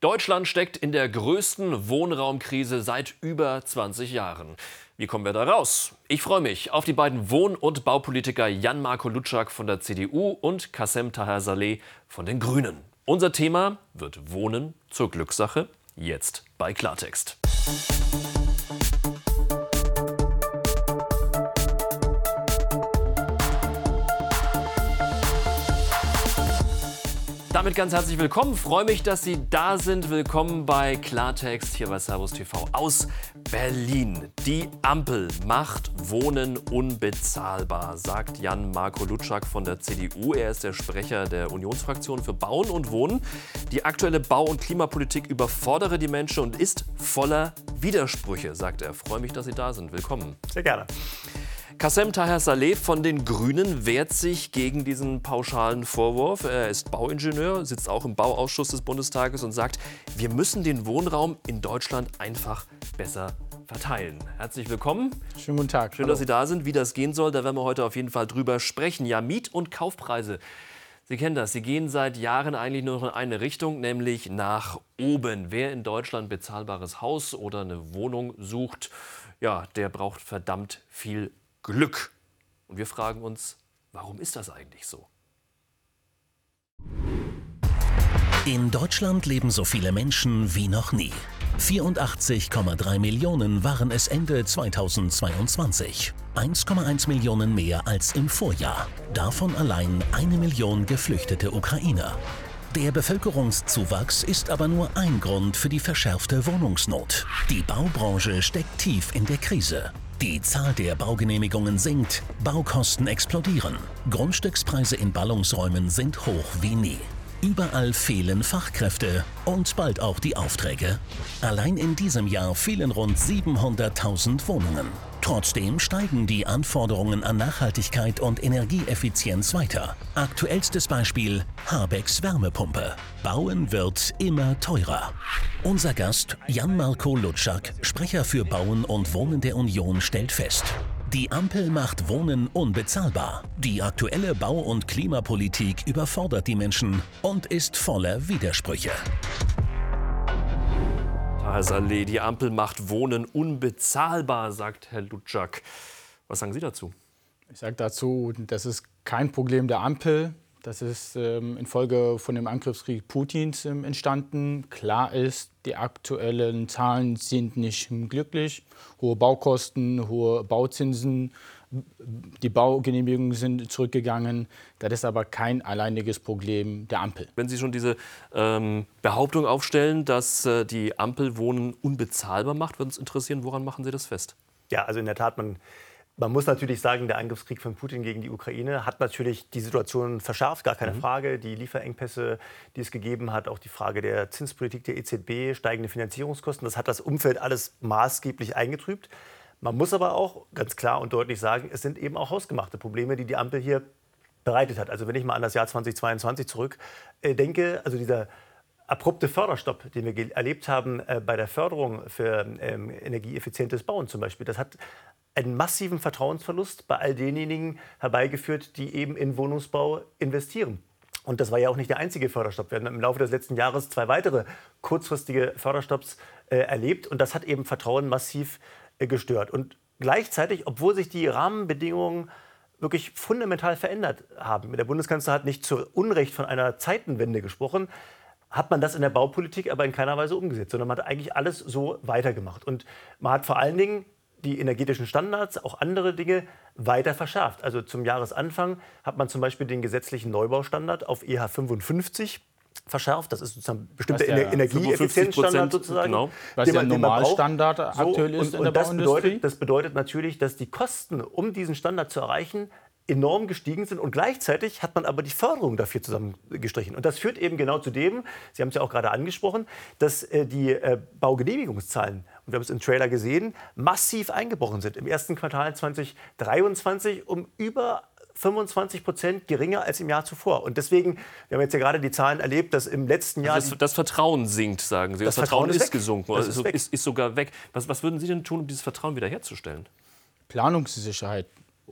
Deutschland steckt in der größten Wohnraumkrise seit über 20 Jahren. Wie kommen wir da raus? Ich freue mich auf die beiden Wohn- und Baupolitiker Jan-Marco Lutschak von der CDU und Kassem Taher Saleh von den Grünen. Unser Thema wird Wohnen zur Glückssache, jetzt bei Klartext. Damit ganz herzlich willkommen. Freue mich, dass Sie da sind. Willkommen bei Klartext hier bei Servus TV aus Berlin. Die Ampel macht Wohnen unbezahlbar, sagt Jan Marco Lutschak von der CDU. Er ist der Sprecher der Unionsfraktion für Bauen und Wohnen. Die aktuelle Bau- und Klimapolitik überfordere die Menschen und ist voller Widersprüche, sagt er. Freue mich, dass Sie da sind. Willkommen. Sehr gerne. Kassem Taher Saleh von den Grünen wehrt sich gegen diesen pauschalen Vorwurf. Er ist Bauingenieur, sitzt auch im Bauausschuss des Bundestages und sagt, wir müssen den Wohnraum in Deutschland einfach besser verteilen. Herzlich willkommen. Schönen guten Tag. Schön, Hallo. dass Sie da sind. Wie das gehen soll, da werden wir heute auf jeden Fall drüber sprechen. Ja, Miet- und Kaufpreise. Sie kennen das. Sie gehen seit Jahren eigentlich nur noch in eine Richtung, nämlich nach oben. Wer in Deutschland bezahlbares Haus oder eine Wohnung sucht, ja, der braucht verdammt viel Glück. Und wir fragen uns, warum ist das eigentlich so? In Deutschland leben so viele Menschen wie noch nie. 84,3 Millionen waren es Ende 2022. 1,1 Millionen mehr als im Vorjahr. Davon allein eine Million geflüchtete Ukrainer. Der Bevölkerungszuwachs ist aber nur ein Grund für die verschärfte Wohnungsnot. Die Baubranche steckt tief in der Krise. Die Zahl der Baugenehmigungen sinkt, Baukosten explodieren, Grundstückspreise in Ballungsräumen sind hoch wie nie. Überall fehlen Fachkräfte und bald auch die Aufträge. Allein in diesem Jahr fehlen rund 700.000 Wohnungen. Trotzdem steigen die Anforderungen an Nachhaltigkeit und Energieeffizienz weiter. Aktuellstes Beispiel Habecks Wärmepumpe. Bauen wird immer teurer. Unser Gast Jan-Marco Lutschak, Sprecher für Bauen und Wohnen der Union, stellt fest, die Ampel macht Wohnen unbezahlbar. Die aktuelle Bau- und Klimapolitik überfordert die Menschen und ist voller Widersprüche. Saleh, die Ampel macht Wohnen unbezahlbar, sagt Herr Lutschak. Was sagen Sie dazu? Ich sage dazu, das ist kein Problem der Ampel. Das ist ähm, infolge von dem Angriffskrieg Putins ähm, entstanden. Klar ist, die aktuellen Zahlen sind nicht glücklich. Hohe Baukosten, hohe Bauzinsen, die Baugenehmigungen sind zurückgegangen. Das ist aber kein alleiniges Problem der Ampel. Wenn Sie schon diese ähm, Behauptung aufstellen, dass äh, die Ampel Wohnen unbezahlbar macht, würde uns interessieren, woran machen Sie das fest? Ja, also in der Tat, man, man muss natürlich sagen, der Angriffskrieg von Putin gegen die Ukraine hat natürlich die Situation verschärft, gar keine mhm. Frage. Die Lieferengpässe, die es gegeben hat, auch die Frage der Zinspolitik der EZB, steigende Finanzierungskosten, das hat das Umfeld alles maßgeblich eingetrübt. Man muss aber auch ganz klar und deutlich sagen, es sind eben auch hausgemachte Probleme, die die Ampel hier bereitet hat. Also wenn ich mal an das Jahr 2022 zurück äh, denke, also dieser abrupte Förderstopp, den wir erlebt haben äh, bei der Förderung für ähm, energieeffizientes Bauen zum Beispiel, das hat einen massiven Vertrauensverlust bei all denjenigen herbeigeführt, die eben in Wohnungsbau investieren. Und das war ja auch nicht der einzige Förderstopp. Wir haben im Laufe des letzten Jahres zwei weitere kurzfristige Förderstopps äh, erlebt. Und das hat eben Vertrauen massiv äh, gestört. Und gleichzeitig, obwohl sich die Rahmenbedingungen wirklich fundamental verändert haben, der Bundeskanzler hat nicht zu Unrecht von einer Zeitenwende gesprochen, hat man das in der Baupolitik aber in keiner Weise umgesetzt, sondern man hat eigentlich alles so weitergemacht. Und man hat vor allen Dingen die energetischen Standards, auch andere Dinge weiter verschärft. Also zum Jahresanfang hat man zum Beispiel den gesetzlichen Neubaustandard auf EH 55 verschärft. Das ist sozusagen bestimmter der Energieeffizienzstandard sozusagen. Genau. Was der Normalstandard so, aktuell ist und, in der und das Bauindustrie. Bedeutet, das bedeutet natürlich, dass die Kosten, um diesen Standard zu erreichen, enorm gestiegen sind und gleichzeitig hat man aber die Förderung dafür zusammengestrichen. Und das führt eben genau zu dem, Sie haben es ja auch gerade angesprochen, dass äh, die äh, Baugenehmigungszahlen, und wir haben es im Trailer gesehen, massiv eingebrochen sind. Im ersten Quartal 2023 um über 25 Prozent geringer als im Jahr zuvor. Und deswegen, wir haben jetzt ja gerade die Zahlen erlebt, dass im letzten Jahr. Also das, das, Vertrauen sinkt, sagen Sie. Das, das Vertrauen, Vertrauen, ist, gesunken, das also ist, ist, ist, sogar weg. Was, was würden Sie denn tun, um dieses Vertrauen wiederherzustellen? Planungssicherheit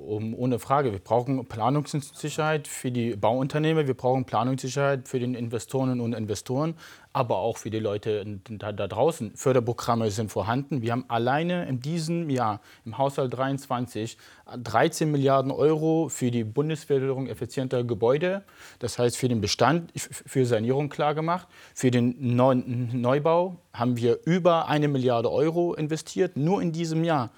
um, ohne Frage. Wir brauchen Planungssicherheit für die Bauunternehmer, wir brauchen Planungssicherheit für den Investoren und Investoren, aber auch für die Leute da, da, draußen. Förderprogramme sind vorhanden. Wir haben alleine in diesem Jahr im Haushalt 23 13 Milliarden Euro für die Bundesförderung effizienter Gebäude, das heißt für den Bestand, für Sanierung klargemacht. Für den Neubau haben wir über eine Milliarde Euro investiert, nur in diesem Jahr.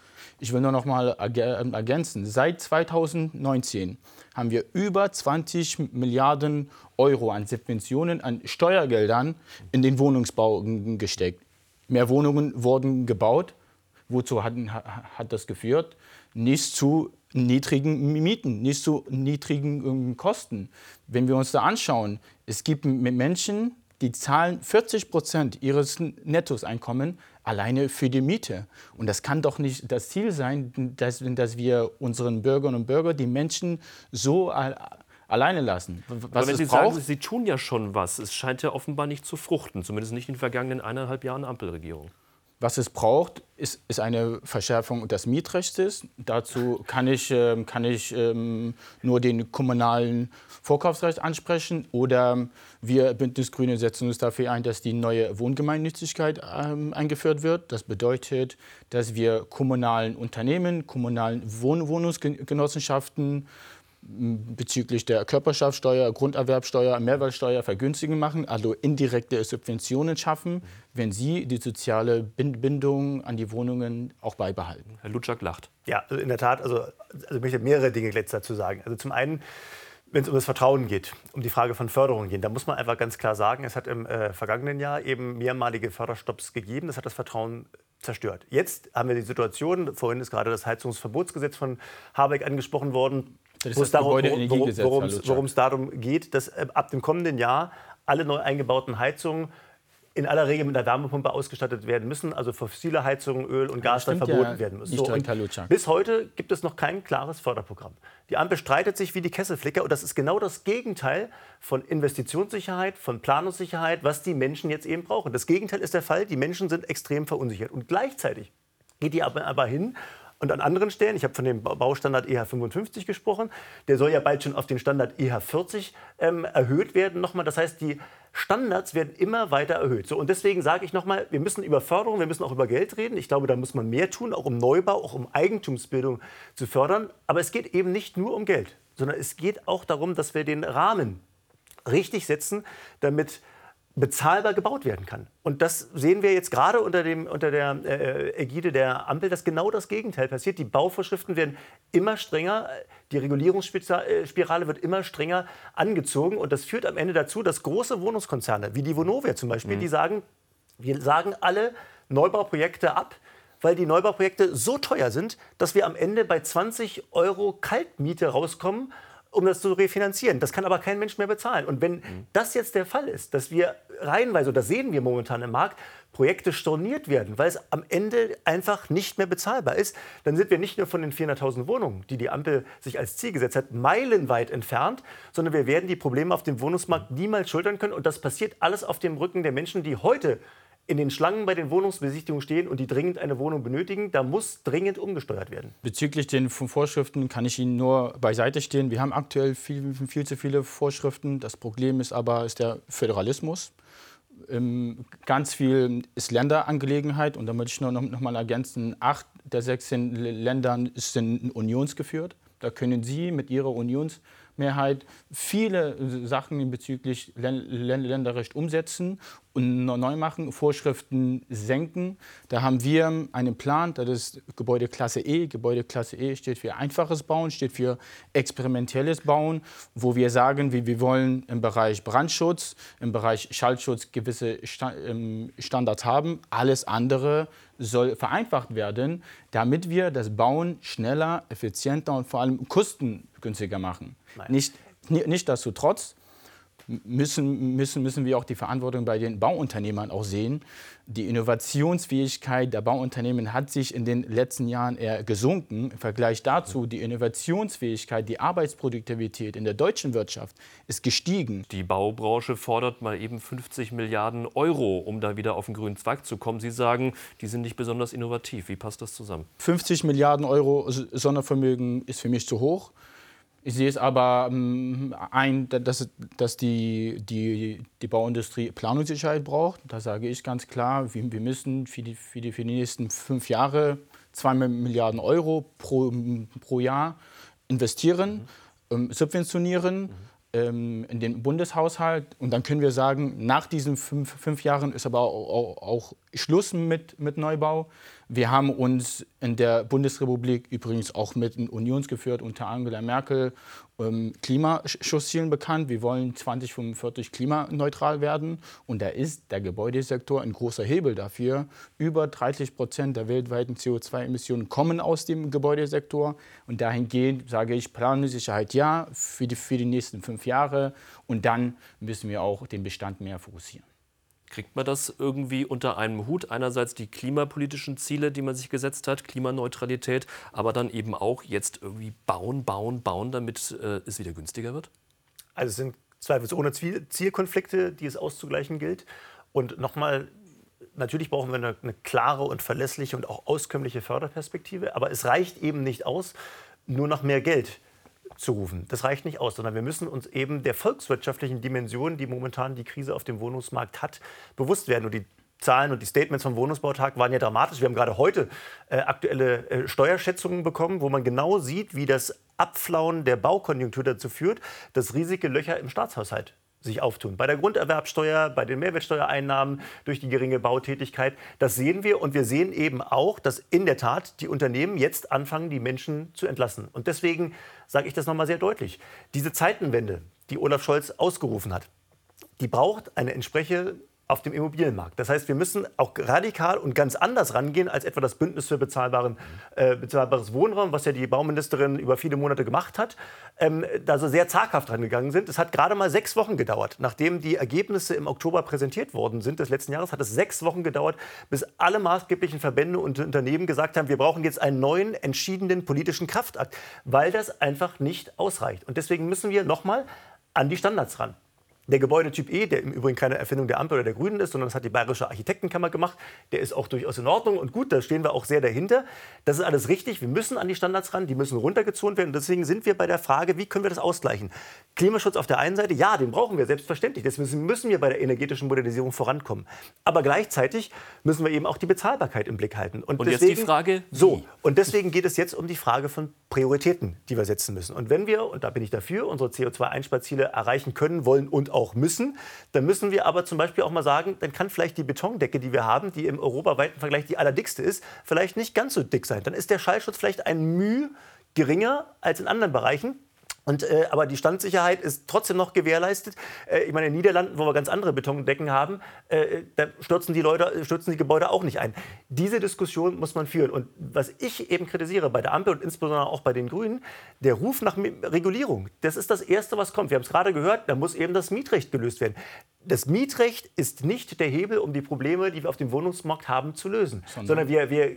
Ich will nur noch mal ähm, ergänzen, seit 2019 haben wir über 20 Milliarden Euro an Subventionen, an Steuergeldern in den Wohnungsbau gesteckt. Mehr Wohnungen wurden gebaut. Wozu hat, hat das geführt? Nicht zu niedrigen Mieten, nicht zu niedrigen ähm, Kosten. Wenn wir uns da anschauen, es gibt Menschen, die zahlen 40 Prozent ihres Nettoeinkommens alleine für die Miete. Und das kann doch nicht das Ziel sein, dass, dass wir unseren Bürgerinnen und Bürgern, die Menschen so alleine lassen. Was Aber wenn Sie braucht, sagen, Sie tun ja schon was, es scheint ja offenbar nicht zu fruchten, zumindest nicht in den vergangenen eineinhalb Jahren Ampelregierung. Was es braucht, ist, ist eine Verschärfung des Mietrechts. Dazu kann ich, äh, kann ich ähm, nur den kommunalen Vorkaufsrecht ansprechen. Oder wir Bündnis Grüne setzen uns dafür ein, dass die neue Wohngemeinnützigkeit ähm, eingeführt wird. Das bedeutet, dass wir kommunalen Unternehmen, kommunalen Wohn Wohnungsgenossenschaften bezüglich der Körperschaftssteuer, Grunderwerbsteuer, Mehrwertsteuer vergünstigen machen, also indirekte Subventionen schaffen, wenn sie die soziale Bindung an die Wohnungen auch beibehalten. Herr Lutschak lacht. Ja, also in der Tat, also, also ich möchte mehrere Dinge jetzt dazu sagen. Also zum einen, wenn es um das Vertrauen geht, um die Frage von Förderung geht, da muss man einfach ganz klar sagen, es hat im äh, vergangenen Jahr eben mehrmalige Förderstopps gegeben. Das hat das Vertrauen zerstört. Jetzt haben wir die Situation, vorhin ist gerade das Heizungsverbotsgesetz von Habeck angesprochen worden, wo es darum, worum es darum geht, dass äh, ab dem kommenden Jahr alle neu eingebauten Heizungen in aller Regel mit einer Wärmepumpe ausgestattet werden müssen, also fossile Heizungen, Öl und Gas dann verboten ja werden müssen. So, bis heute gibt es noch kein klares Förderprogramm. Die Ampel streitet sich wie die Kesselflicker und das ist genau das Gegenteil von Investitionssicherheit, von Planungssicherheit, was die Menschen jetzt eben brauchen. Das Gegenteil ist der Fall, die Menschen sind extrem verunsichert und gleichzeitig geht die aber hin und an anderen Stellen, ich habe von dem Baustandard EH 55 gesprochen, der soll ja bald schon auf den Standard EH 40 ähm, erhöht werden nochmal. Das heißt, die Standards werden immer weiter erhöht. So, und deswegen sage ich nochmal, wir müssen über Förderung, wir müssen auch über Geld reden. Ich glaube, da muss man mehr tun, auch um Neubau, auch um Eigentumsbildung zu fördern. Aber es geht eben nicht nur um Geld, sondern es geht auch darum, dass wir den Rahmen richtig setzen, damit bezahlbar gebaut werden kann. Und das sehen wir jetzt gerade unter, dem, unter der äh, Ägide der Ampel, dass genau das Gegenteil passiert. Die Bauvorschriften werden immer strenger, die Regulierungsspirale wird immer strenger angezogen. Und das führt am Ende dazu, dass große Wohnungskonzerne, wie die Vonovia zum Beispiel, mhm. die sagen, wir sagen alle Neubauprojekte ab, weil die Neubauprojekte so teuer sind, dass wir am Ende bei 20 Euro Kaltmiete rauskommen um das zu refinanzieren. Das kann aber kein Mensch mehr bezahlen. Und wenn mhm. das jetzt der Fall ist, dass wir reihenweise, das sehen wir momentan im Markt, Projekte storniert werden, weil es am Ende einfach nicht mehr bezahlbar ist, dann sind wir nicht nur von den 400.000 Wohnungen, die die Ampel sich als Ziel gesetzt hat, meilenweit entfernt, sondern wir werden die Probleme auf dem Wohnungsmarkt niemals schultern können. Und das passiert alles auf dem Rücken der Menschen, die heute in den Schlangen bei den Wohnungsbesichtigungen stehen und die dringend eine Wohnung benötigen, da muss dringend umgesteuert werden. Bezüglich den Vorschriften kann ich Ihnen nur beiseite stehen. Wir haben aktuell viel, viel zu viele Vorschriften. Das Problem ist aber ist der Föderalismus. Ähm, ganz viel ist Länderangelegenheit und da möchte ich nur noch, noch mal ergänzen, acht der 16 Ländern sind unionsgeführt. Da können Sie mit Ihrer Unions Mehrheit viele Sachen bezüglich Länderrecht umsetzen und neu machen, Vorschriften senken. Da haben wir einen Plan, das ist Gebäudeklasse E. Gebäudeklasse E steht für einfaches Bauen, steht für experimentelles Bauen, wo wir sagen, wir wollen im Bereich Brandschutz, im Bereich Schallschutz gewisse ähm, Standards haben. Alles andere soll vereinfacht werden, damit wir das Bauen schneller, effizienter und vor allem kostengünstiger machen. Nicht, nicht dazu trotz müssen, müssen, müssen wir auch die Verantwortung bei den Bauunternehmern auch sehen. Die Innovationsfähigkeit der Bauunternehmen hat sich in den letzten Jahren eher gesunken. Im Vergleich dazu, die Innovationsfähigkeit, die Arbeitsproduktivität in der deutschen Wirtschaft ist gestiegen. Die Baubranche fordert mal eben 50 Milliarden Euro, um da wieder auf den grünen Zweig zu kommen. Sie sagen, die sind nicht besonders innovativ. Wie passt das zusammen? 50 Milliarden Euro Sondervermögen ist für mich zu hoch. Ich sehe es aber ähm, ein, dass, dass die, die, die Bauindustrie Planungssicherheit braucht. Da sage ich ganz klar, wir, wir müssen für die, für, die, für die nächsten fünf Jahre 2 Milliarden Euro pro, pro Jahr investieren, mhm. subventionieren. Mhm ähm, in den Bundeshaushalt. Und dann können wir sagen, nach diesen fünf, fünf Jahren ist aber auch, auch, auch Schluss mit, mit Neubau. Wir haben uns in der Bundesrepublik übrigens auch mit Unionsgeführt unter Angela Merkel ähm, Klimaschutzzielen bekannt. Wir wollen 2045 klimaneutral werden. Und da ist der Gebäudesektor ein großer Hebel dafür. Über 30 Prozent der weltweiten CO2-Emissionen kommen aus dem Gebäudesektor. Und dahingehend sage ich, Planungssicherheit ja für die, für die nächsten fünf Jahre. Und dann müssen wir auch den Bestand mehr fokussieren. Kriegt man das irgendwie unter einem Hut? Einerseits die klimapolitischen Ziele, die man sich gesetzt hat, Klimaneutralität, aber dann eben auch jetzt irgendwie bauen, bauen, bauen, damit äh, es wieder günstiger wird? Also es sind zweifelsohne Zielkonflikte, die es auszugleichen gilt. Und nochmal, natürlich brauchen wir eine, eine klare und verlässliche und auch auskömmliche Förderperspektive, aber es reicht eben nicht aus, nur noch mehr Geld zu rufen. Das reicht nicht aus, sondern wir müssen uns eben der volkswirtschaftlichen Dimension, die momentan die Krise auf dem Wohnungsmarkt hat, bewusst werden. Und die Zahlen und die Statements vom Wohnungsbautag waren ja dramatisch. Wir haben gerade heute äh, aktuelle äh, Steuerschätzungen bekommen, wo man genau sieht, wie das Abflauen der Baukonjunktur dazu führt, dass riesige Löcher im Staatshaushalt sich auftun. Bei der Grunderwerbsteuer, bei den Mehrwertsteuereinnahmen durch die geringe Bautätigkeit. Das sehen wir. Und wir sehen eben auch, dass in der Tat die Unternehmen jetzt anfangen, die Menschen zu entlassen. Und deswegen sage ich das nochmal sehr deutlich. Diese Zeitenwende, die Olaf Scholz ausgerufen hat, die braucht eine entsprechende auf dem Immobilienmarkt. Das heißt, wir müssen auch radikal und ganz anders rangehen als etwa das Bündnis für bezahlbaren, äh, bezahlbares Wohnraum, was ja die Bauministerin über viele Monate gemacht hat, ähm, da so sehr zaghaft rangegangen sind. Es hat gerade mal sechs Wochen gedauert. Nachdem die Ergebnisse im Oktober präsentiert worden sind des letzten Jahres, hat es sechs Wochen gedauert, bis alle maßgeblichen Verbände und Unternehmen gesagt haben, wir brauchen jetzt einen neuen, entschiedenen politischen Kraftakt, weil das einfach nicht ausreicht. Und deswegen müssen wir nochmal an die Standards ran. Der Gebäudetyp E, der im Übrigen keine Erfindung der Ampel oder der Grünen ist, sondern das hat die Bayerische Architektenkammer gemacht, der ist auch durchaus in Ordnung und gut, da stehen wir auch sehr dahinter. Das ist alles richtig, wir müssen an die Standards ran, die müssen runtergezogen werden. Und deswegen sind wir bei der Frage, wie können wir das ausgleichen? Klimaschutz auf der einen Seite, ja, den brauchen wir selbstverständlich. Deswegen müssen wir bei der energetischen Modernisierung vorankommen. Aber gleichzeitig müssen wir eben auch die Bezahlbarkeit im Blick halten. Und, und deswegen, jetzt die Frage, wie? so. Und deswegen geht es jetzt um die Frage von Prioritäten, die wir setzen müssen. Und wenn wir, und da bin ich dafür, unsere CO2-Einsparziele erreichen können, wollen und auch müssen, dann müssen wir aber zum Beispiel auch mal sagen, dann kann vielleicht die Betondecke, die wir haben, die im europaweiten Vergleich die allerdickste ist, vielleicht nicht ganz so dick sein. Dann ist der Schallschutz vielleicht ein Mühe geringer als in anderen Bereichen. Und, äh, aber die Standsicherheit ist trotzdem noch gewährleistet. Äh, ich meine, in den Niederlanden, wo wir ganz andere Betondecken haben, äh, da stürzen die, Leute, stürzen die Gebäude auch nicht ein. Diese Diskussion muss man führen. Und was ich eben kritisiere bei der Ampel und insbesondere auch bei den Grünen, der Ruf nach Regulierung, das ist das Erste, was kommt. Wir haben es gerade gehört, da muss eben das Mietrecht gelöst werden. Das Mietrecht ist nicht der Hebel, um die Probleme, die wir auf dem Wohnungsmarkt haben, zu lösen, sondern, sondern wir, wir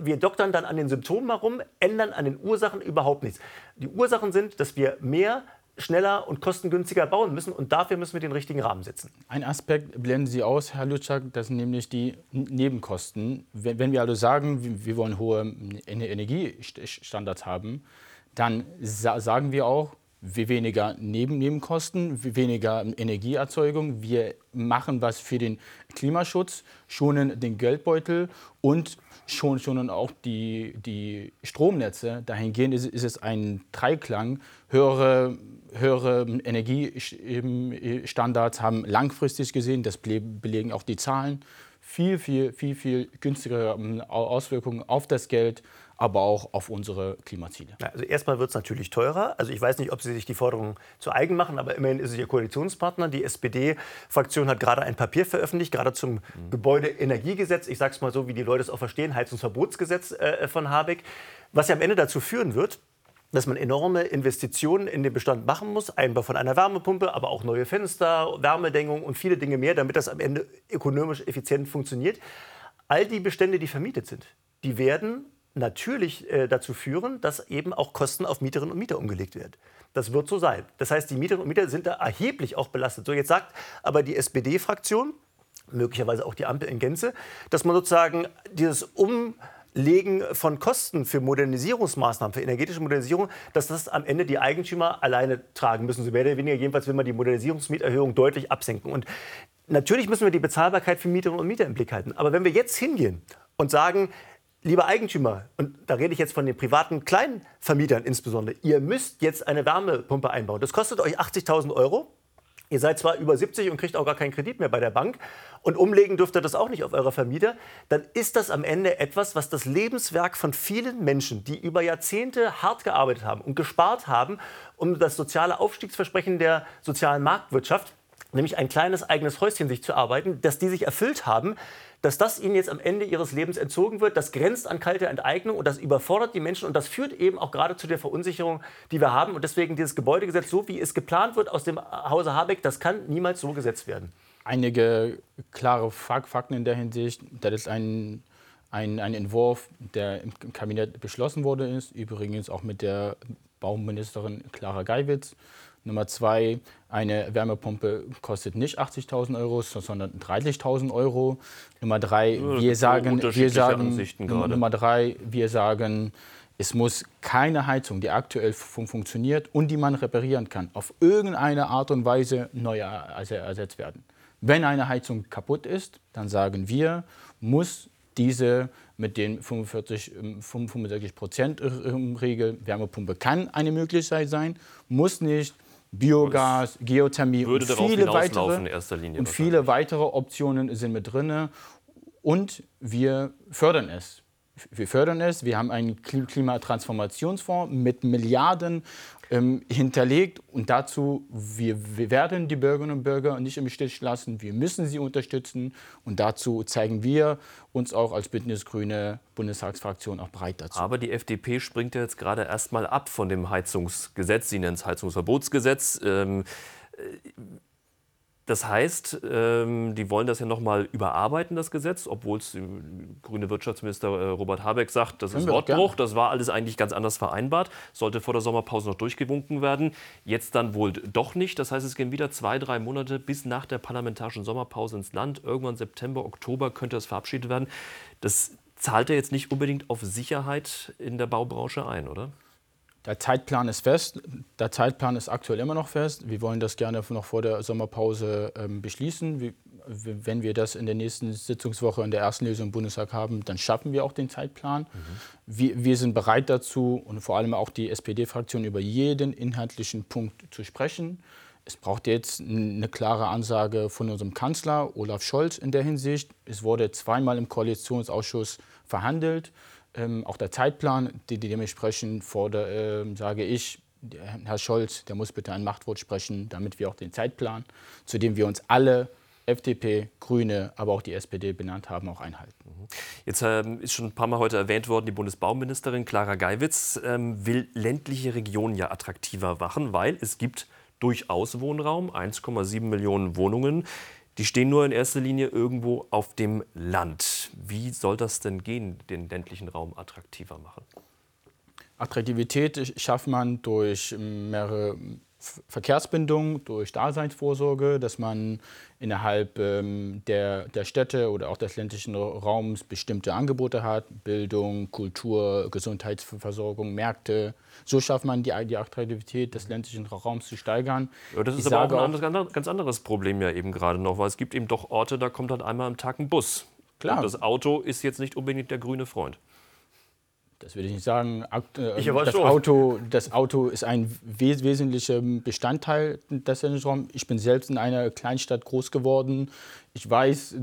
wir doktern dann an den Symptomen herum, ändern an den Ursachen überhaupt nichts. Die Ursachen sind, dass wir mehr schneller und kostengünstiger bauen müssen. Und dafür müssen wir den richtigen Rahmen setzen. Ein Aspekt blenden Sie aus, Herr Lutschak, das sind nämlich die Nebenkosten. Wenn wir also sagen, wir wollen hohe Energiestandards haben, dann sagen wir auch, weniger Neben Nebenkosten, weniger Energieerzeugung. Wir machen was für den Klimaschutz, schonen den Geldbeutel und schon, schon auch die, die Stromnetze. Dahingehend ist, ist es ein Dreiklang. Höhere, höhere Energiestandards haben langfristig gesehen, das belegen auch die Zahlen, viel, viel, viel, viel günstigere ähm, Auswirkungen auf das Geld, aber auch auf unsere Klimaziele. Also erstmal wird es natürlich teurer. Also ich weiß nicht, ob Sie sich die Forderung zu eigen machen, aber immerhin ist es Ihr Koalitionspartner. Die SPD-Fraktion hat gerade ein Papier veröffentlicht, gerade zum mhm. Gebäudeenergiegesetz. Ich sage es mal so, wie die Leute es auch verstehen, Heizungsverbotsgesetz äh, von Habeck, was ja am Ende dazu führen wird, dass man enorme Investitionen in den Bestand machen muss. Einbau von einer Wärmepumpe, aber auch neue Fenster, Wärmedämmung und viele Dinge mehr, damit das am Ende ökonomisch effizient funktioniert. All die Bestände, die vermietet sind, die werden natürlich äh, dazu führen, dass eben auch Kosten auf Mieterinnen und Mieter umgelegt werden. Das wird so sein. Das heißt, die Mieterinnen und Mieter sind da erheblich auch belastet. So, jetzt sagt aber die SPD-Fraktion, möglicherweise auch die Ampel in Gänze, dass man sozusagen dieses Umlegen von Kosten für Modernisierungsmaßnahmen, für energetische Modernisierung, dass das am Ende die Eigentümer alleine tragen müssen. So mehr oder weniger, jedenfalls will man die Modernisierungsmieterhöhung deutlich absenken. Und natürlich müssen wir die Bezahlbarkeit für Mieterinnen und Mieter im Blick halten. Aber wenn wir jetzt hingehen und sagen, lieber Eigentümer, und da rede ich jetzt von den privaten Kleinvermietern insbesondere, ihr müsst jetzt eine Wärmepumpe einbauen. Das kostet euch 80.000 Euro. Ihr seid zwar über 70 und kriegt auch gar keinen Kredit mehr bei der Bank und umlegen dürft ihr das auch nicht auf eure Vermieter, dann ist das am Ende etwas, was das Lebenswerk von vielen Menschen, die über Jahrzehnte hart gearbeitet haben und gespart haben, um das soziale Aufstiegsversprechen der sozialen Marktwirtschaft, nämlich ein kleines eigenes Häuschen sich zu arbeiten, dass die sich erfüllt haben, dass das ihnen jetzt am Ende ihres Lebens entzogen wird, das grenzt an kalte Enteignung und das überfordert die Menschen und das führt eben auch gerade zu der Verunsicherung, die wir haben. Und deswegen dieses Gebäudegesetz, so wie es geplant wird aus dem Hause Habeck, das kann niemals so gesetzt werden. Einige klare Fakten in der Hinsicht. Das ist ein, ein, ein Entwurf, der im Kabinett beschlossen wurde, ist, übrigens auch mit der Bauministerin Clara Geiwitz. Nummer zwei, eine Wärmepumpe kostet nicht 80.000 Euro, sondern 30.000 Euro. Nummer drei, ja, wir sagen, wir sagen Nummer drei, wir sagen, es muss keine Heizung, die aktuell funktioniert und die man reparieren kann, auf irgendeine Art und Weise neu ersetzt werden. Wenn eine Heizung kaputt ist, dann sagen wir, muss diese mit den 45, 65 Prozent Regel Wärmepumpe kann eine Möglichkeit sein, muss nicht. Biogas, Geothermie und viele weitere, und viele weitere Optionen sind mit drin. Und wir fördern es. Wir fördern es. Wir haben einen Klimatransformationsfonds mit Milliarden ähm, hinterlegt. Und dazu, wir, wir werden die Bürgerinnen und Bürger nicht im Stich lassen. Wir müssen sie unterstützen. Und dazu zeigen wir uns auch als Bündnisgrüne Bundestagsfraktion auch bereit dazu. Aber die FDP springt ja jetzt gerade erst mal ab von dem Heizungsgesetz. Sie nennen es Heizungsverbotsgesetz. Ähm, das heißt, ähm, die wollen das ja noch mal überarbeiten, das Gesetz, obwohl es der grüne Wirtschaftsminister äh, Robert Habeck sagt, das ist Wortbruch, das war alles eigentlich ganz anders vereinbart, sollte vor der Sommerpause noch durchgewunken werden. Jetzt dann wohl doch nicht. Das heißt, es gehen wieder zwei, drei Monate bis nach der parlamentarischen Sommerpause ins Land. Irgendwann September, Oktober könnte das verabschiedet werden. Das zahlt ja jetzt nicht unbedingt auf Sicherheit in der Baubranche ein, oder? Der Zeitplan ist fest. Der Zeitplan ist aktuell immer noch fest. Wir wollen das gerne noch vor der Sommerpause ähm, beschließen. Wie, wenn wir das in der nächsten Sitzungswoche in der ersten Lesung im Bundestag haben, dann schaffen wir auch den Zeitplan. Mhm. Wir, wir, sind bereit dazu und vor allem auch die SPD-Fraktion über jeden inhaltlichen Punkt zu sprechen. Es braucht jetzt eine klare Ansage von unserem Kanzler Olaf Scholz in der Hinsicht. Es wurde zweimal im Koalitionsausschuss verhandelt. Ähm, auch der Zeitplan, die, die dementsprechend fordere, äh, sage ich, der, Herr Scholz, der muss bitte ein Machtwort sprechen, damit wir auch den Zeitplan, zu dem wir uns alle FDP, Grüne, aber auch die SPD benannt haben, auch einhalten. Mhm. Jetzt ähm, ist schon ein paar Mal heute erwähnt worden, die Bundesbauministerin Clara Geiwitz ähm, will ländliche Regionen ja attraktiver machen, weil es gibt durchaus Wohnraum, 1,7 Millionen Wohnungen. Die stehen nur in erster Linie irgendwo auf dem Land. Wie soll das denn gehen, den ländlichen Raum attraktiver machen? Attraktivität schafft man durch mehrere Verkehrsbindung, durch Daseinsvorsorge, dass man innerhalb ähm, der, der Städte oder auch des ländlichen Raums bestimmte Angebote hat, Bildung, Kultur, Gesundheitsversorgung, Märkte. So schafft man die, die Attraktivität des ländlichen Raums zu steigern. Ja, das ist ich aber auch ein anderes, ganz anderes Problem ja eben gerade noch, weil es gibt eben doch Orte, da kommt halt einmal am Tag ein Bus. Klar. Und das Auto ist jetzt nicht unbedingt der grüne Freund das würde ich nicht sagen. Äh, das, Auto, das Auto ist ein wes wesentlicher Bestandteil des Raums. Ich bin selbst in einer Kleinstadt groß geworden. Ich weiß,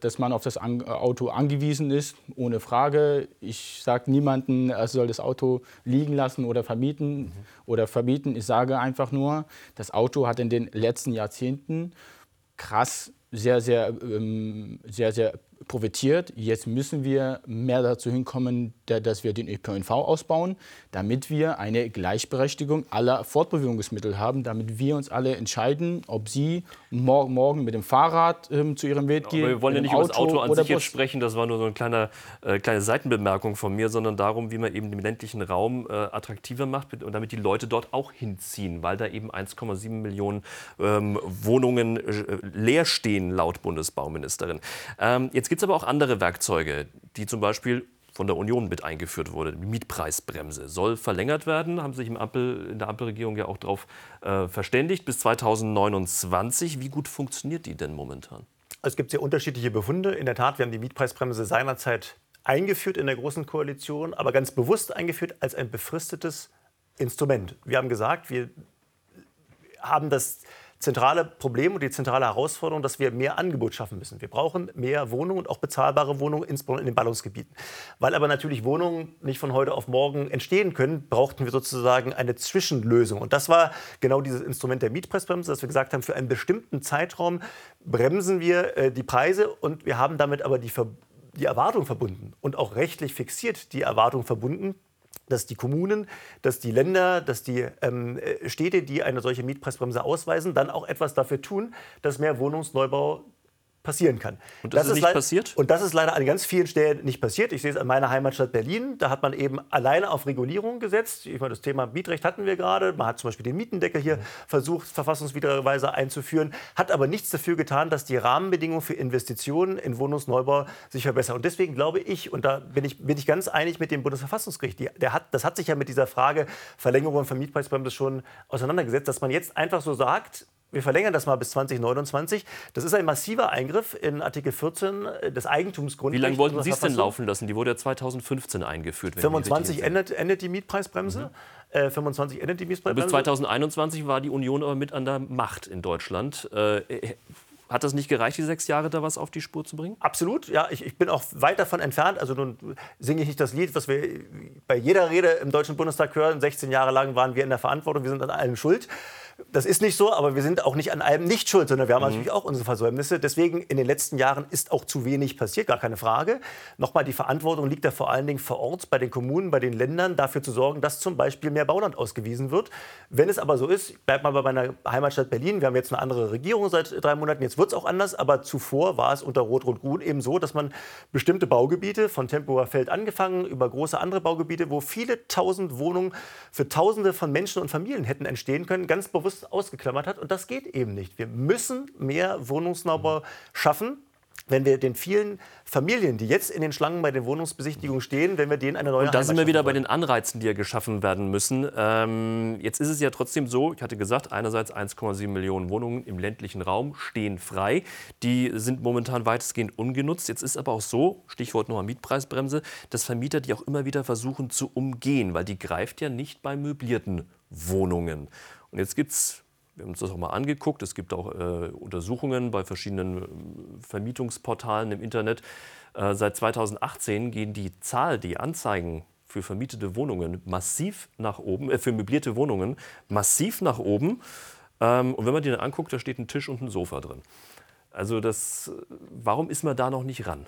dass man auf das Auto angewiesen ist, ohne Frage. Ich sage niemandem, er soll das Auto liegen lassen oder vermieten. Mhm. Oder verbieten. Ich sage einfach nur, das Auto hat in den letzten Jahrzehnten krass sehr, sehr, ähm, sehr, sehr profitiert. Jetzt müssen wir mehr dazu hinkommen, dass wir den ÖPNV ausbauen, damit wir eine Gleichberechtigung aller Fortbewegungsmittel haben, damit wir uns alle entscheiden, ob Sie morgen, morgen mit dem Fahrrad ähm, zu Ihrem Weg gehen. Aber wir wollen ja nicht Auto über das Auto an sich jetzt sprechen, das war nur so eine kleine, äh, kleine Seitenbemerkung von mir, sondern darum, wie man eben den ländlichen Raum äh, attraktiver macht und damit die Leute dort auch hinziehen, weil da eben 1,7 Millionen ähm, Wohnungen äh, leer stehen, laut Bundesbauministerin. Ähm, jetzt gibt es aber auch andere Werkzeuge, die zum Beispiel von der Union mit eingeführt wurde. Die Mietpreisbremse soll verlängert werden, haben sich im Ampel, in der Ampelregierung ja auch darauf äh, verständigt, bis 2029. Wie gut funktioniert die denn momentan? Es gibt sehr unterschiedliche Befunde. In der Tat, wir haben die Mietpreisbremse seinerzeit eingeführt in der Großen Koalition, aber ganz bewusst eingeführt als ein befristetes Instrument. Wir haben gesagt, wir haben das zentrale Problem und die zentrale Herausforderung, dass wir mehr Angebot schaffen müssen. Wir brauchen mehr Wohnungen und auch bezahlbare Wohnungen, insbesondere in den Ballungsgebieten. Weil aber natürlich Wohnungen nicht von heute auf morgen entstehen können, brauchten wir sozusagen eine Zwischenlösung. Und das war genau dieses Instrument der Mietpreisbremse, dass wir gesagt haben, für einen bestimmten Zeitraum bremsen wir äh, die Preise und wir haben damit aber die, Ver die Erwartung verbunden und auch rechtlich fixiert die Erwartung verbunden, dass die Kommunen, dass die Länder, dass die ähm, äh, Städte, die eine solche Mietpreisbremse ausweisen, dann auch etwas dafür tun, dass mehr Wohnungsneubau passieren kann. Und das ist nicht passiert? Und das ist leider an ganz vielen Stellen nicht passiert. Ich sehe es an meiner Heimatstadt Berlin. Da hat man eben alleine auf Regulierung gesetzt. Ich meine, das Thema Mietrecht hatten wir gerade. Man hat zum Beispiel den Mietendeckel hier versucht, verfassungswidrigerweise einzuführen, hat aber nichts dafür getan, dass die Rahmenbedingungen für Investitionen in Wohnungsneubau sich verbessern. Und deswegen glaube ich, und da bin ich, bin ich ganz einig mit dem Bundesverfassungsgericht, die, der hat, das hat sich ja mit dieser Frage Verlängerung von Mietpreisbremse schon auseinandergesetzt, dass man jetzt einfach so sagt, wir verlängern das mal bis 2029. Das ist ein massiver Eingriff in Artikel 14 des Eigentumsgrundrechts. Wie lange wollten Sie es denn laufen lassen? Die wurde ja 2015 eingeführt. wenn ich mich richtig 25 entsinne. endet, endet die Mietpreisbremse. Äh, 25 endet die Bis Mietpreisbremse. 2021 war die Union aber mit an der Macht in Deutschland. Äh, hat das nicht gereicht, die sechs Jahre da was auf die Spur zu bringen? Absolut, ja. Ich, ich bin auch weit davon entfernt. Also nun singe ich nicht das Lied, was wir bei jeder Rede im Deutschen Bundestag hören. 16 Jahre lang waren wir in der Verantwortung, wir sind an allem schuld. Das ist nicht so, aber wir sind auch nicht an allem nicht schuld, sondern wir haben natürlich auch unsere Versäumnisse. Deswegen in den letzten Jahren ist auch zu wenig passiert, gar keine Frage. Nochmal, die Verantwortung liegt da vor allen Dingen vor Ort bei den Kommunen, bei den Ländern, dafür zu sorgen, dass zum Beispiel mehr Bauland ausgewiesen wird. Wenn es aber so ist, ich bleib mal bei meiner Heimatstadt Berlin, wir haben jetzt eine andere Regierung seit drei Monaten, jetzt wird es auch anders, aber zuvor war es unter Rot-Rot-Grün eben so, dass man bestimmte Baugebiete, von Tempelhofer Feld angefangen, über große andere Baugebiete, wo viele tausend Wohnungen für Tausende von Menschen und Familien hätten entstehen können, ganz bewusst ausgeklammert hat. Und das geht eben nicht. Wir müssen mehr Wohnungsneubau schaffen. Wenn wir den vielen Familien, die jetzt in den Schlangen bei den Wohnungsbesichtigungen stehen, wenn wir denen eine neue Und da sind wir wieder schaffen bei wollen. den Anreizen, die ja geschaffen werden müssen. Ähm, jetzt ist es ja trotzdem so, ich hatte gesagt, einerseits 1,7 Millionen Wohnungen im ländlichen Raum stehen frei. Die sind momentan weitestgehend ungenutzt. Jetzt ist aber auch so, Stichwort nochmal Mietpreisbremse, dass Vermieter die auch immer wieder versuchen zu umgehen, weil die greift ja nicht bei möblierten Wohnungen. Und jetzt gibt es wir haben uns das auch mal angeguckt. Es gibt auch äh, Untersuchungen bei verschiedenen äh, Vermietungsportalen im Internet. Äh, seit 2018 gehen die Zahl, die Anzeigen für vermietete Wohnungen massiv nach oben, äh, für möblierte Wohnungen massiv nach oben. Ähm, und wenn man die dann anguckt, da steht ein Tisch und ein Sofa drin. Also das, warum ist man da noch nicht ran?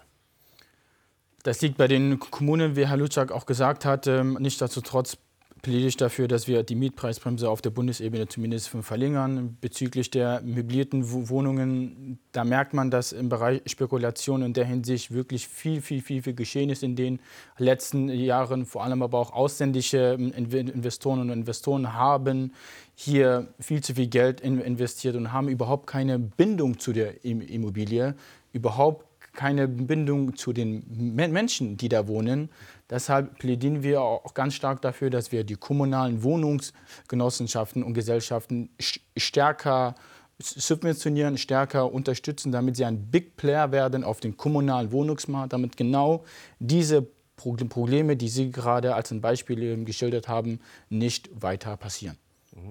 Das liegt bei den Kommunen, wie Herr Lutschak auch gesagt hat. Ähm, Nichtsdestotrotz plädiere ich dafür, dass wir die Mietpreisbremse auf der Bundesebene zumindest verlängern. Bezüglich der möblierten Wo- Wohnungen, da merkt man, dass im Bereich Spekulation in der Hinsicht wirklich viel, viel, viel, viel geschehen ist in den letzten Jahren. Vor allem aber auch ausländische ähm, Inve- Investoren und Investoren haben hier viel zu viel Geld in- investiert und haben überhaupt keine Bindung zu der Im- Immobilie, überhaupt keine Bindung zu den Men- Menschen, die da wohnen. Deshalb plädieren wir auch ganz stark dafür, dass wir die kommunalen Wohnungsgenossenschaften und Gesellschaften sch- stärker subventionieren, stärker unterstützen, damit sie ein Big Player werden auf dem kommunalen Wohnungsmarkt, damit genau diese Pro- Probleme, die Sie gerade als ein Beispiel geschildert haben, nicht weiter passieren.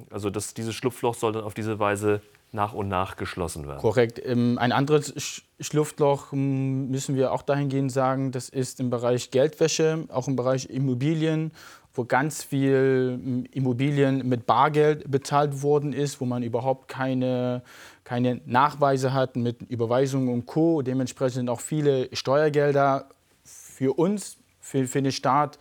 Also das, dieses Schlupfloch soll dann auf diese Weise nach und nach geschlossen werden. Korrekt. Ähm, Ein anderes Sch- Schlupfloch ähm, müssen wir auch dahingehend sagen, das ist im Bereich Geldwäsche, auch im Bereich Immobilien, wo ganz viel hm, Immobilien mit Bargeld bezahlt worden ist, wo man überhaupt keine, keine Nachweise hat mit Überweisungen und Co. Dementsprechend auch viele Steuergelder für uns, für, für den Staat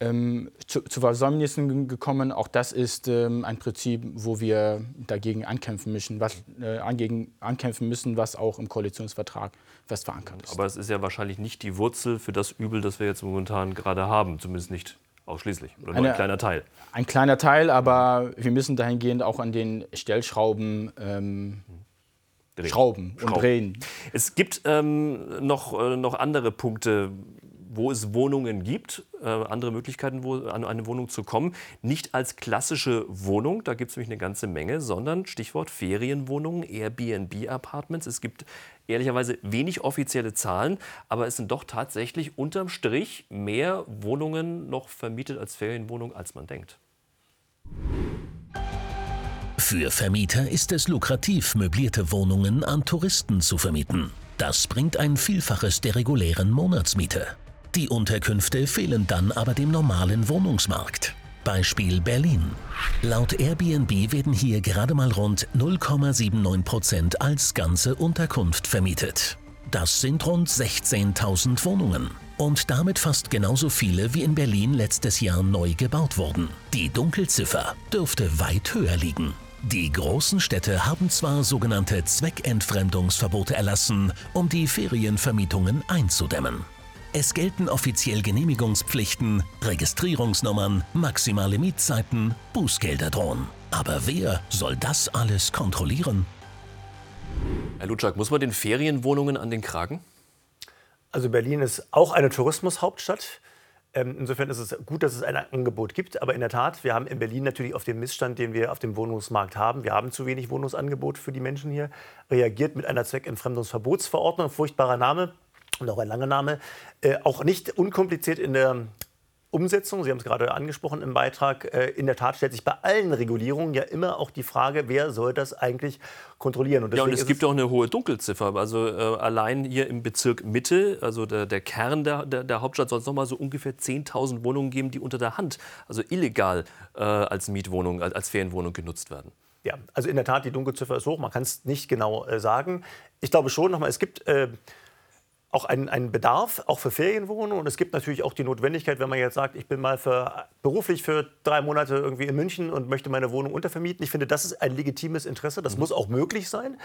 ähm, zu, zu, Versäumnissen gekommen. Auch das ist ähm, ein Prinzip, wo wir dagegen ankämpfen müssen, was, äh, angegen, ankämpfen müssen, was auch im Koalitionsvertrag fest verankert ist. Aber es ist ja wahrscheinlich nicht die Wurzel für das Übel, das wir jetzt momentan gerade haben, zumindest nicht ausschließlich oder nur Eine, ein kleiner Teil. Ein kleiner Teil, aber wir müssen dahingehend auch an den Stellschrauben ähm, Schrauben und drehen. Es gibt ähm, noch, äh, noch andere Punkte, wo es Wohnungen gibt, äh, andere Möglichkeiten, wo, an eine Wohnung zu kommen. Nicht als klassische Wohnung, da gibt es nämlich eine ganze Menge, sondern Stichwort Ferienwohnungen, Airbnb-Apartments. Es gibt ehrlicherweise wenig offizielle Zahlen, aber es sind doch tatsächlich unterm Strich mehr Wohnungen noch vermietet als Ferienwohnungen, als man denkt. Für Vermieter ist es lukrativ, möblierte Wohnungen an Touristen zu vermieten. Das bringt ein Vielfaches der regulären Monatsmiete. Die Unterkünfte fehlen dann aber dem normalen Wohnungsmarkt. Beispiel Berlin. Laut Airbnb werden hier gerade mal rund 0,79 Prozent als ganze Unterkunft vermietet. Das sind rund 16.000 Wohnungen und damit fast genauso viele wie in Berlin letztes Jahr neu gebaut wurden. Die Dunkelziffer dürfte weit höher liegen. Die großen Städte haben zwar sogenannte Zweckentfremdungsverbote erlassen, um die Ferienvermietungen einzudämmen. Es gelten offiziell Genehmigungspflichten, Registrierungsnummern, maximale Mietzeiten, Bußgelder drohen. Aber wer soll das alles kontrollieren? Herr Lutschak, muss man den Ferienwohnungen an den Kragen? Also Berlin ist auch eine Tourismushauptstadt. Ähm, insofern ist es gut, dass es ein Angebot gibt. Aber in der Tat, wir haben in Berlin natürlich auf den Missstand, den wir auf dem Wohnungsmarkt haben, wir haben zu wenig Wohnungsangebot für die Menschen hier, reagiert mit einer Zweckentfremdungsverbotsverordnung, furchtbarer Name, und auch ein langer Name, äh, auch nicht unkompliziert in der Umsetzung, Sie haben es gerade angesprochen im Beitrag, äh, in der Tat stellt sich bei allen Regulierungen ja immer auch die Frage, wer soll das eigentlich kontrollieren. Und ja, und es gibt auch eine hohe Dunkelziffer. Also äh, allein hier im Bezirk Mitte, also der, der Kern der, der, der, Hauptstadt, soll es noch mal so ungefähr 10.000 Wohnungen geben, die unter der Hand, also illegal äh, als Mietwohnung, als, als Ferienwohnung genutzt werden. Ja, also in der Tat, die Dunkelziffer ist hoch. Man kann es nicht genau äh, sagen. Ich glaube schon, nochmal, es gibt äh, auch einen, einen Bedarf, auch für Ferienwohnungen. Und es gibt natürlich auch die Notwendigkeit, wenn man jetzt sagt, ich bin mal für, beruflich für drei Monate irgendwie in München und möchte meine Wohnung untervermieten. Ich finde, das ist ein legitimes Interesse. Das mhm. muss auch möglich sein. Mhm.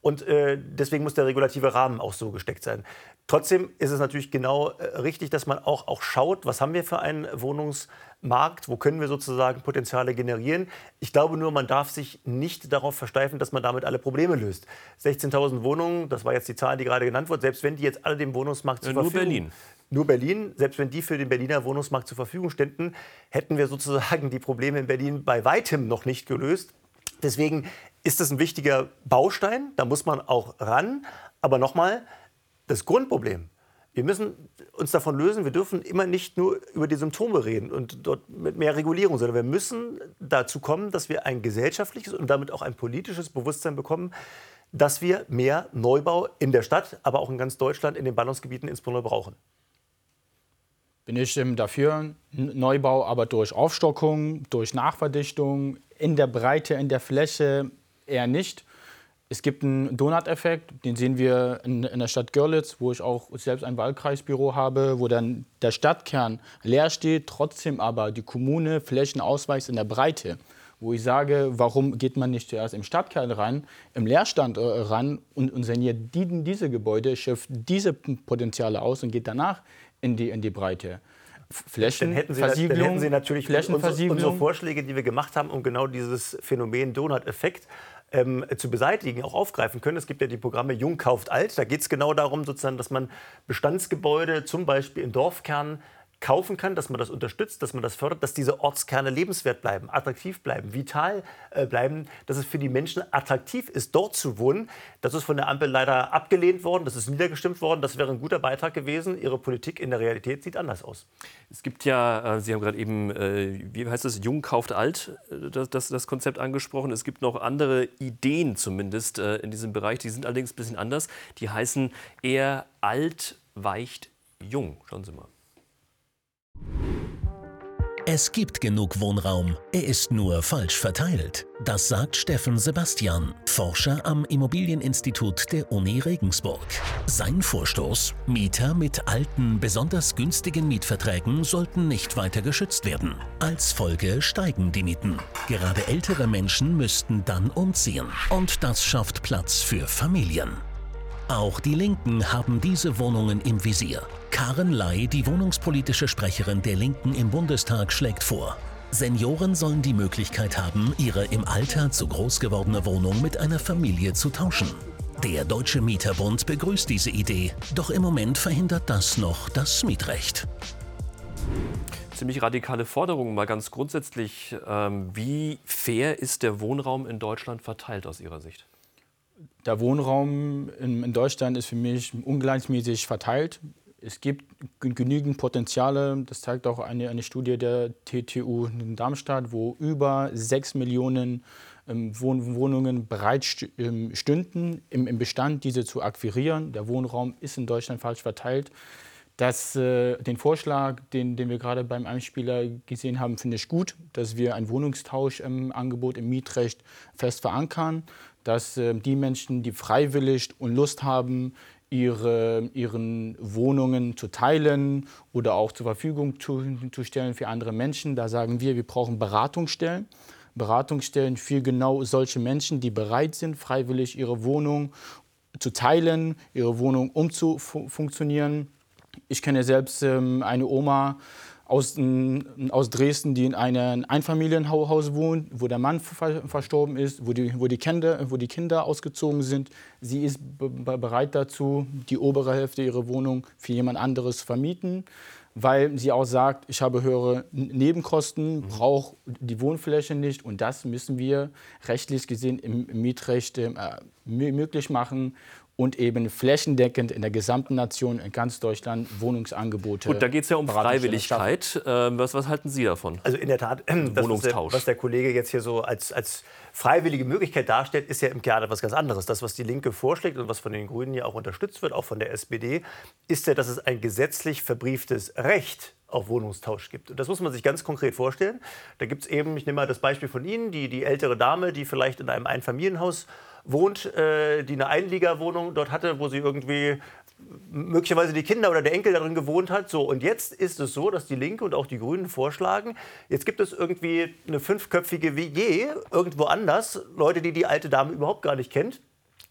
Und äh, deswegen muss der regulative Rahmen auch so gesteckt sein. Trotzdem ist es natürlich genau äh, richtig, dass man auch, auch schaut, was haben wir für einen Wohnungs- Markt, wo können wir sozusagen Potenziale generieren. Ich glaube nur, man darf sich nicht darauf versteifen, dass man damit alle Probleme löst. 16.000 Wohnungen, das war jetzt die Zahl, die gerade genannt wurde, selbst wenn die jetzt alle dem Wohnungsmarkt zur ja, Verfügung... Nur Berlin. Nur Berlin, selbst wenn die für den Berliner Wohnungsmarkt zur Verfügung ständen, hätten wir sozusagen die Probleme in Berlin bei weitem noch nicht gelöst. Deswegen ist das ein wichtiger Baustein, da muss man auch ran. Aber nochmal, das Grundproblem, wir müssen uns davon lösen, wir dürfen immer nicht nur über die Symptome reden und dort mit mehr Regulierung, sondern wir müssen dazu kommen, dass wir ein gesellschaftliches und damit auch ein politisches Bewusstsein bekommen, dass wir mehr Neubau in der Stadt, aber auch in ganz Deutschland in den Ballungsgebieten insbesondere brauchen. Bin ich dafür, Neubau, aber durch Aufstockung, durch Nachverdichtung, in der Breite, in der Fläche eher nicht. Es gibt einen Donut-Effekt, den sehen wir in, in, der Stadt Görlitz, wo ich auch selbst ein Wahlkreisbüro habe, wo dann der Stadtkern leer steht, trotzdem aber die Kommune Flächen ausweist in der Breite. Wo ich sage, warum geht man nicht zuerst im Stadtkern ran, im Leerstand äh, ran und, und saniert die, diese Gebäude, schöpft diese Potenziale aus und geht danach in die, in die Breite. Flächenversiegelung. Dann hätten Sie natürlich unsere, unsere Vorschläge, die wir gemacht haben, um genau dieses Phänomen Donut-Effekt ähm, zu beseitigen, auch aufgreifen können. Es gibt ja die Programme Jung kauft alt. Da geht es genau darum, sozusagen, dass man Bestandsgebäude zum Beispiel in Dorfkernen kaufen kann, dass man das unterstützt, dass man das fördert, dass diese Ortskerne lebenswert bleiben, attraktiv bleiben, vital äh, bleiben, dass es für die Menschen attraktiv ist, dort zu wohnen. Das ist von der Ampel leider abgelehnt worden, das ist niedergestimmt worden. Das wäre ein guter Beitrag gewesen. Ihre Politik in der Realität sieht anders aus. Es gibt ja, äh, Sie haben gerade eben, äh, wie heißt das, Jung kauft alt, äh, das, das, das, Konzept angesprochen. Es gibt noch andere Ideen zumindest äh, in diesem Bereich, die sind allerdings ein bisschen anders. Die heißen eher alt weicht jung. Schauen Sie mal. Es gibt genug Wohnraum, er ist nur falsch verteilt. Das sagt Steffen Sebastian, Forscher am Immobilieninstitut der Uni Regensburg. Sein Vorstoß, Mieter mit alten, besonders günstigen Mietverträgen sollten nicht weiter geschützt werden. Als Folge steigen die Mieten. Gerade ältere Menschen müssten dann umziehen. Und das schafft Platz für Familien. Auch die Linken haben diese Wohnungen im Visier. Karen Ley, die wohnungspolitische Sprecherin der Linken im Bundestag, schlägt vor, Senioren sollen die Möglichkeit haben, ihre im Alter zu groß gewordene Wohnung mit einer Familie zu tauschen. Der Deutsche Mieterbund begrüßt diese Idee, doch im Moment verhindert das noch das Mietrecht. Ziemlich radikale Forderungen, mal ganz grundsätzlich. Ähm, wie fair ist der Wohnraum in Deutschland verteilt aus Ihrer Sicht? Der Wohnraum in, Deutschland ist für mich ungleichmäßig verteilt. Es gibt genügend Potenziale, das zeigt auch eine, eine Studie der TTU in Darmstadt, wo über 6 Millionen ähm, Wohnungen bereit ähm, im, im, Bestand diese zu akquirieren. Der Wohnraum ist in Deutschland falsch verteilt. Das, äh, den Vorschlag, den, den wir gerade beim Einspieler gesehen haben, finde ich gut, dass wir ein Wohnungstauschangebot im Mietrecht fest verankern dass äh, die Menschen, die freiwillig und Lust haben, ihre ihren Wohnungen zu teilen oder auch zur Verfügung zu, zu stellen für andere Menschen, da sagen wir, wir brauchen Beratungsstellen. Beratungsstellen für genau solche Menschen, die bereit sind, freiwillig ihre Wohnung zu teilen, ihre Wohnung umzufunktionionieren. Ich kenne selbst ähm, eine Oma, aus, aus Dresden, die in einem Einfamilienhaus wohnt, wo der Mann verstorben ist, wo die, wo die, Kinder, wo die Kinder ausgezogen sind. Sie ist bereit dazu, die obere Hälfte ihrer Wohnung für jemand anderes zu vermieten, weil sie auch sagt, ich habe höhere Nebenkosten, mhm. brauche die Wohnfläche nicht und das müssen wir rechtlich gesehen im Mietrecht äh, möglich machen und eben flächendeckend in der gesamten Nation, in ganz Deutschland Wohnungsangebote. Gut, da geht es ja um Freiwilligkeit. Ähm, was, was, halten Sie davon? Also in der Tat, das, Wohnungstausch. was der Kollege jetzt hier so als, als freiwillige Möglichkeit darstellt, ist ja im Kern etwas ganz anderes. Das, was die Linke vorschlägt und was von den Grünen ja auch unterstützt wird, auch von der SPD, ist ja, dass es ein gesetzlich verbrieftes Recht auf Wohnungstausch gibt. Und das muss man sich ganz konkret vorstellen. Da gibt es eben, ich nehme mal das Beispiel von Ihnen, die, die ältere Dame, die vielleicht in einem Einfamilienhaus wohnt, äh, die eine Einliegerwohnung dort hatte, wo sie irgendwie möglicherweise die Kinder oder der Enkel darin gewohnt hat. So, und jetzt ist es so, dass die Linke und auch die Grünen vorschlagen, jetzt gibt es irgendwie eine fünfköpfige WG irgendwo anders, Leute, die die alte Dame überhaupt gar nicht kennt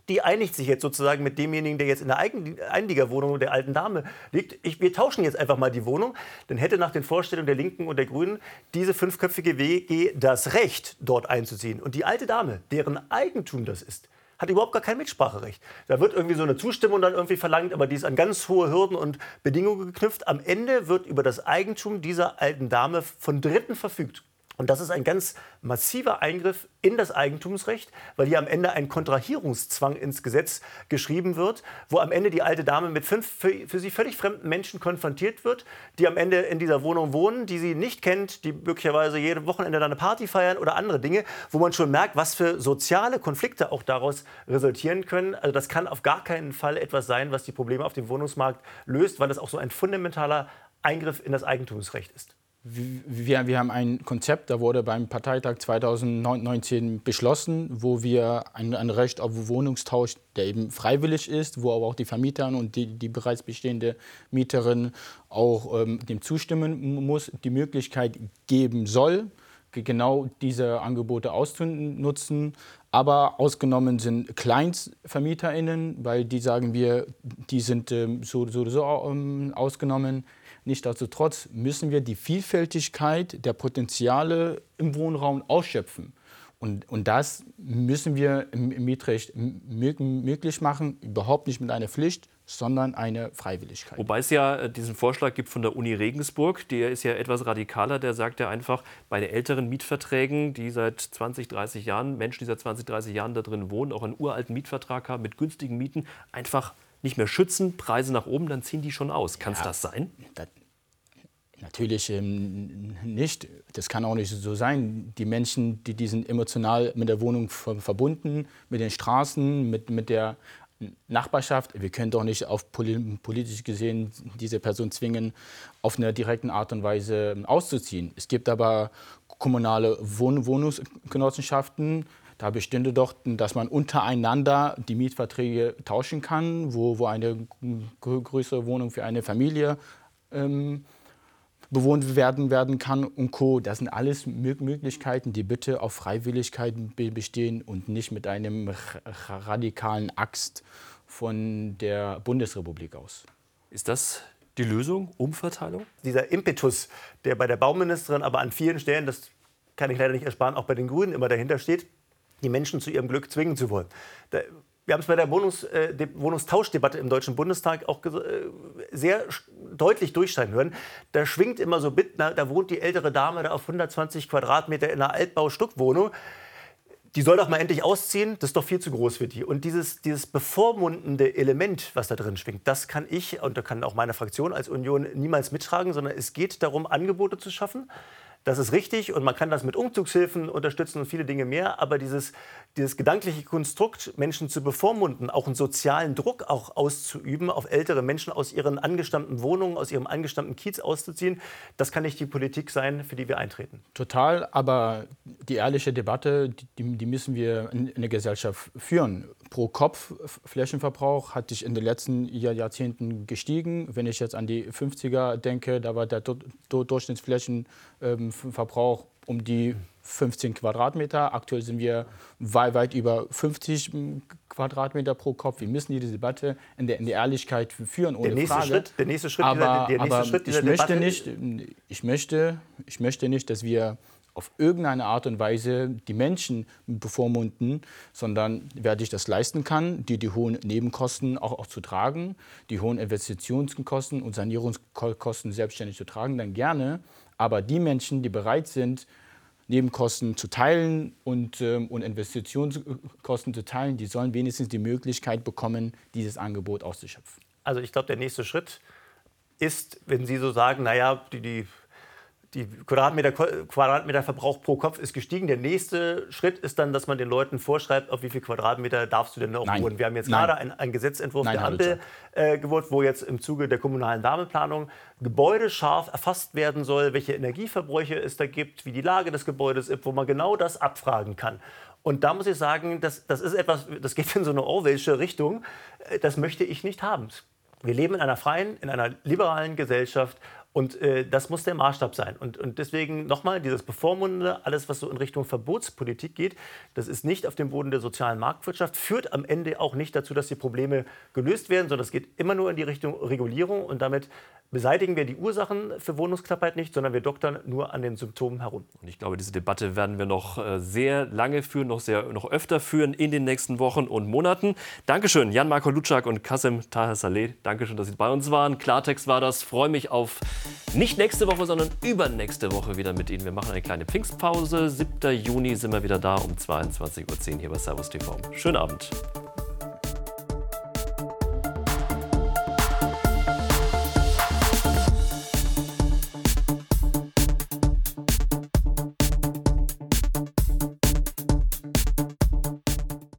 die einigt sich jetzt sozusagen mit demjenigen, der jetzt in der Einliegerwohnung der alten Dame liegt. Ich, wir tauschen jetzt einfach mal die Wohnung. Dann hätte nach den Vorstellungen der Linken und der Grünen diese fünfköpfige WG das Recht, dort einzuziehen. Und die alte Dame, deren Eigentum das ist, hat überhaupt gar kein Mitspracherecht. Da wird irgendwie so eine Zustimmung dann irgendwie verlangt, aber die ist an ganz hohe Hürden und Bedingungen geknüpft. Am Ende wird über das Eigentum dieser alten Dame von Dritten verfügt. Und das ist ein ganz massiver Eingriff in das Eigentumsrecht, weil hier am Ende ein Kontrahierungszwang ins Gesetz geschrieben wird, wo am Ende die alte Dame mit fünf für, sie völlig fremden Menschen konfrontiert wird, die am Ende in dieser Wohnung wohnen, die sie nicht kennt, die möglicherweise jede Wochenende dann eine Party feiern oder andere Dinge, wo man schon merkt, was für soziale Konflikte auch daraus resultieren können. Also das kann auf gar keinen Fall etwas sein, was die Probleme auf dem Wohnungsmarkt löst, weil das auch so ein fundamentaler Eingriff in das Eigentumsrecht ist. Wir, wir, haben ein Konzept, da wurde beim Parteitag 2019 beschlossen, wo wir ein, ein, Recht auf Wohnungstausch, der eben freiwillig ist, wo aber auch die Vermieter und die, die bereits bestehende Mieterin auch ähm, dem zustimmen muss, die Möglichkeit geben soll, genau diese Angebote auszunutzen. Aber ausgenommen sind KleinstvermieterInnen, weil die sagen wir, die sind ähm, so, so, so ähm, ausgenommen. Nichtsdestotrotz müssen wir die Vielfältigkeit der Potenziale im Wohnraum ausschöpfen. Und, und das müssen wir im, Mietrecht möglich machen, überhaupt nicht mit einer Pflicht, sondern eine Freiwilligkeit. Wobei es ja äh, diesen Vorschlag gibt von der Uni Regensburg, der ist ja etwas radikaler, der sagt ja einfach, bei den älteren Mietverträgen, die seit 20, 30 Jahren, Menschen, die seit 20, 30 Jahren da drin wohnen, auch einen uralten Mietvertrag haben mit günstigen Mieten, einfach nicht mehr schützen, Preise nach oben, dann ziehen die schon aus. Kann es ja, das sein? Das, natürlich ähm, nicht. Das kann auch nicht so sein. Die Menschen, die, die sind emotional mit der Wohnung verbunden, mit den Straßen, mit, mit der Nachbarschaft. Wir können doch nicht auf politisch gesehen diese Person zwingen, auf eine direkte Art und Weise auszuziehen. Es gibt aber kommunale Wohn Wohnungsgenossenschaften, da bestünde doch, dass man untereinander die Mietverträge tauschen kann, wo, wo eine größere Wohnung für eine Familie ähm, bewohnt werden, werden kann und Co. Das sind alles Möglichkeiten, die bitte auf Freiwilligkeit bestehen und nicht mit einem radikalen Axt von der Bundesrepublik aus. Ist das die Lösung, Umverteilung? Dieser Impetus, der bei der Bauministerin, aber an vielen Stellen, das kann ich leider nicht ersparen, auch bei den Grünen immer dahinter steht, die Menschen zu ihrem Glück zwingen zu wollen. Da, wir haben es bei der Wohnungs, äh, Wohnungstauschdebatte im Deutschen Bundestag auch äh, sehr deutlich durchscheinen hören. Da schwingt immer so mit, na, da wohnt die ältere Dame da auf 120 Quadratmeter in einer Altbaustuckwohnung. Die soll doch mal endlich ausziehen, das ist doch viel zu groß für die. Und dieses, dieses bevormundende Element, was da drin schwingt, das kann ich und da kann auch meine Fraktion als Union niemals mittragen, sondern es geht darum, Angebote zu schaffen, das ist richtig und man kann das mit Umzugshilfen unterstützen und viele Dinge mehr. Aber dieses, dieses gedankliche Konstrukt, Menschen zu bevormunden, auch einen sozialen Druck auch auszuüben, auf ältere Menschen aus ihren angestammten Wohnungen, aus ihrem angestammten Kiez auszuziehen, das kann nicht die Politik sein, für die wir eintreten. Total, aber die ehrliche Debatte, die, die müssen wir in, in der Gesellschaft führen. Pro Kopf Flächenverbrauch hat sich in den letzten Jahrzehnten gestiegen. Wenn ich jetzt an die 50er denke, da war der Durchschnittsflächen ähm, um die 15 Quadratmeter. Aktuell sind wir weit, weit über 50 Quadratmeter pro Kopf. Wir müssen diese Debatte in der, in der Ehrlichkeit führen, ohne der nächste Frage. Schritt, der nächste Schritt aber, dieser, der nächste aber Schritt dieser ich möchte Debatte nicht, ich möchte, ich möchte nicht, dass wir auf irgendeine Art und Weise die Menschen bevormunden, sondern wer sich das leisten kann, die die hohen Nebenkosten auch, auch zu tragen, die hohen Investitionskosten und Sanierungskosten selbstständig zu tragen, dann gerne. Aber die Menschen, die bereit sind, Nebenkosten zu teilen und, ähm, und Investitionskosten zu teilen, die sollen wenigstens die Möglichkeit bekommen, dieses Angebot auszuschöpfen. Also ich glaube, der nächste Schritt ist, wenn Sie so sagen, naja, die, die die Quadratmeter, Quadratmeterverbrauch pro Kopf ist gestiegen. Der nächste Schritt ist dann, dass man den Leuten vorschreibt, auf wie viel Quadratmeter darfst du denn noch wohnen. Wir haben jetzt Nein. gerade einen, einen Gesetzentwurf Nein, der Ampel äh, gewollt, wo jetzt im Zuge der kommunalen Wärmeplanung gebäudescharf erfasst werden soll, welche Energieverbräuche es da gibt, wie die Lage des Gebäudes ist, wo man genau das abfragen kann. Und da muss ich sagen, das, das ist etwas, das geht in so eine Orwellsche Richtung. Äh, das möchte ich nicht haben. Wir leben in einer freien, in einer liberalen Gesellschaft und äh, das muss der Maßstab sein. Und, und deswegen nochmal dieses Bevormundende, alles, was so in Richtung Verbotspolitik geht, das ist nicht auf dem Boden der sozialen Marktwirtschaft, führt am Ende auch nicht dazu, dass die Probleme gelöst werden, sondern es geht immer nur in die Richtung Regulierung und damit beseitigen wir die Ursachen für Wohnungsknappheit nicht, sondern wir doktern nur an den Symptomen herum. Und ich glaube, diese Debatte werden wir noch äh, sehr lange führen, noch, sehr, noch öfter führen in den nächsten Wochen und Monaten. Dankeschön, Jan-Marco Lutschak und Kasim Taher Saleh. Dankeschön, dass Sie bei uns waren. Klartext war das. Freue mich auf nicht nächste Woche, sondern übernächste Woche wieder mit Ihnen. Wir machen eine kleine Pfingstpause. 7. Juni sind wir wieder da um 22.10 Uhr hier bei Servus TV. Schönen Abend.